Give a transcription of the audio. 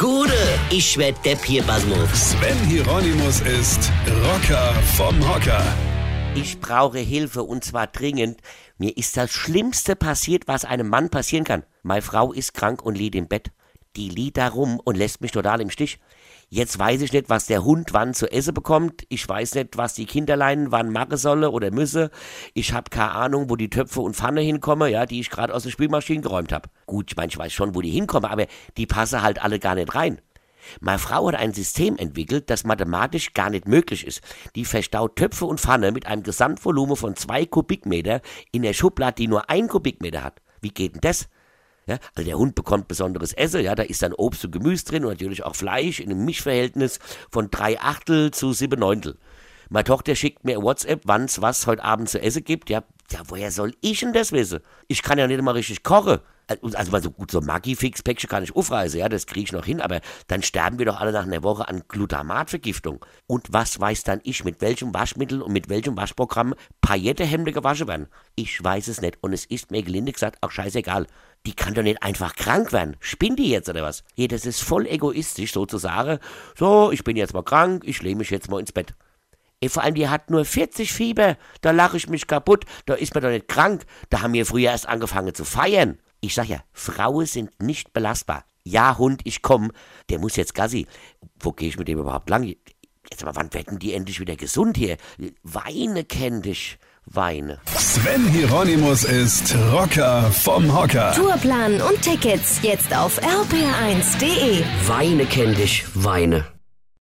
Gude, ich werd Depp hier, Basmus. Sven Hieronymus ist Rocker vom Hocker. Ich brauche Hilfe und zwar dringend. Mir ist das Schlimmste passiert, was einem Mann passieren kann. Meine Frau ist krank und liegt im Bett. Die liegt da rum und lässt mich total im Stich. Jetzt weiß ich nicht, was der Hund wann zu essen bekommt. Ich weiß nicht, was die Kinderlein wann machen solle oder müsse. Ich habe keine Ahnung, wo die Töpfe und Pfanne hinkommen, ja, die ich gerade aus der Spülmaschine geräumt habe. Gut, ich meine, ich weiß schon, wo die hinkommen, aber die passen halt alle gar nicht rein. Meine Frau hat ein System entwickelt, das mathematisch gar nicht möglich ist. Die verstaut Töpfe und Pfanne mit einem Gesamtvolumen von zwei Kubikmeter in der Schublade, die nur ein Kubikmeter hat. Wie geht denn das? Ja, also der Hund bekommt besonderes Essen, ja, da ist dann Obst und Gemüse drin und natürlich auch Fleisch in einem Mischverhältnis von drei Achtel zu sieben Neuntel. Meine Tochter schickt mir WhatsApp, wann's was heute Abend zu essen gibt. Ja, ja, woher soll ich denn das wissen? Ich kann ja nicht mal richtig kochen. Also mal so gut, so Maggi-Fix-Päckchen kann ich aufreißen, ja, das kriege ich noch hin, aber dann sterben wir doch alle nach einer Woche an Glutamatvergiftung. Und was weiß dann ich, mit welchem Waschmittel und mit welchem Waschprogramm Paillettehemde gewaschen werden? Ich weiß es nicht und es ist mir gelinde gesagt auch scheißegal. Die kann doch nicht einfach krank werden. Spinnt die jetzt oder was? Ja, das ist voll egoistisch sozusagen. So, ich bin jetzt mal krank, ich lehne mich jetzt mal ins Bett. Vor allem, die hat nur 40 Fieber. Da lache ich mich kaputt. Da ist man doch nicht krank. Da haben wir früher erst angefangen zu feiern. Ich sag ja, Frauen sind nicht belastbar. Ja, Hund, ich komm. Der muss jetzt Gassi. Wo gehe ich mit dem überhaupt lang? Jetzt aber, wann werden die endlich wieder gesund hier? Weine kenn dich. Weine. Sven Hieronymus ist Rocker vom Hocker. Tourplan und Tickets jetzt auf rpr1.de. Weine kenn dich, Weine.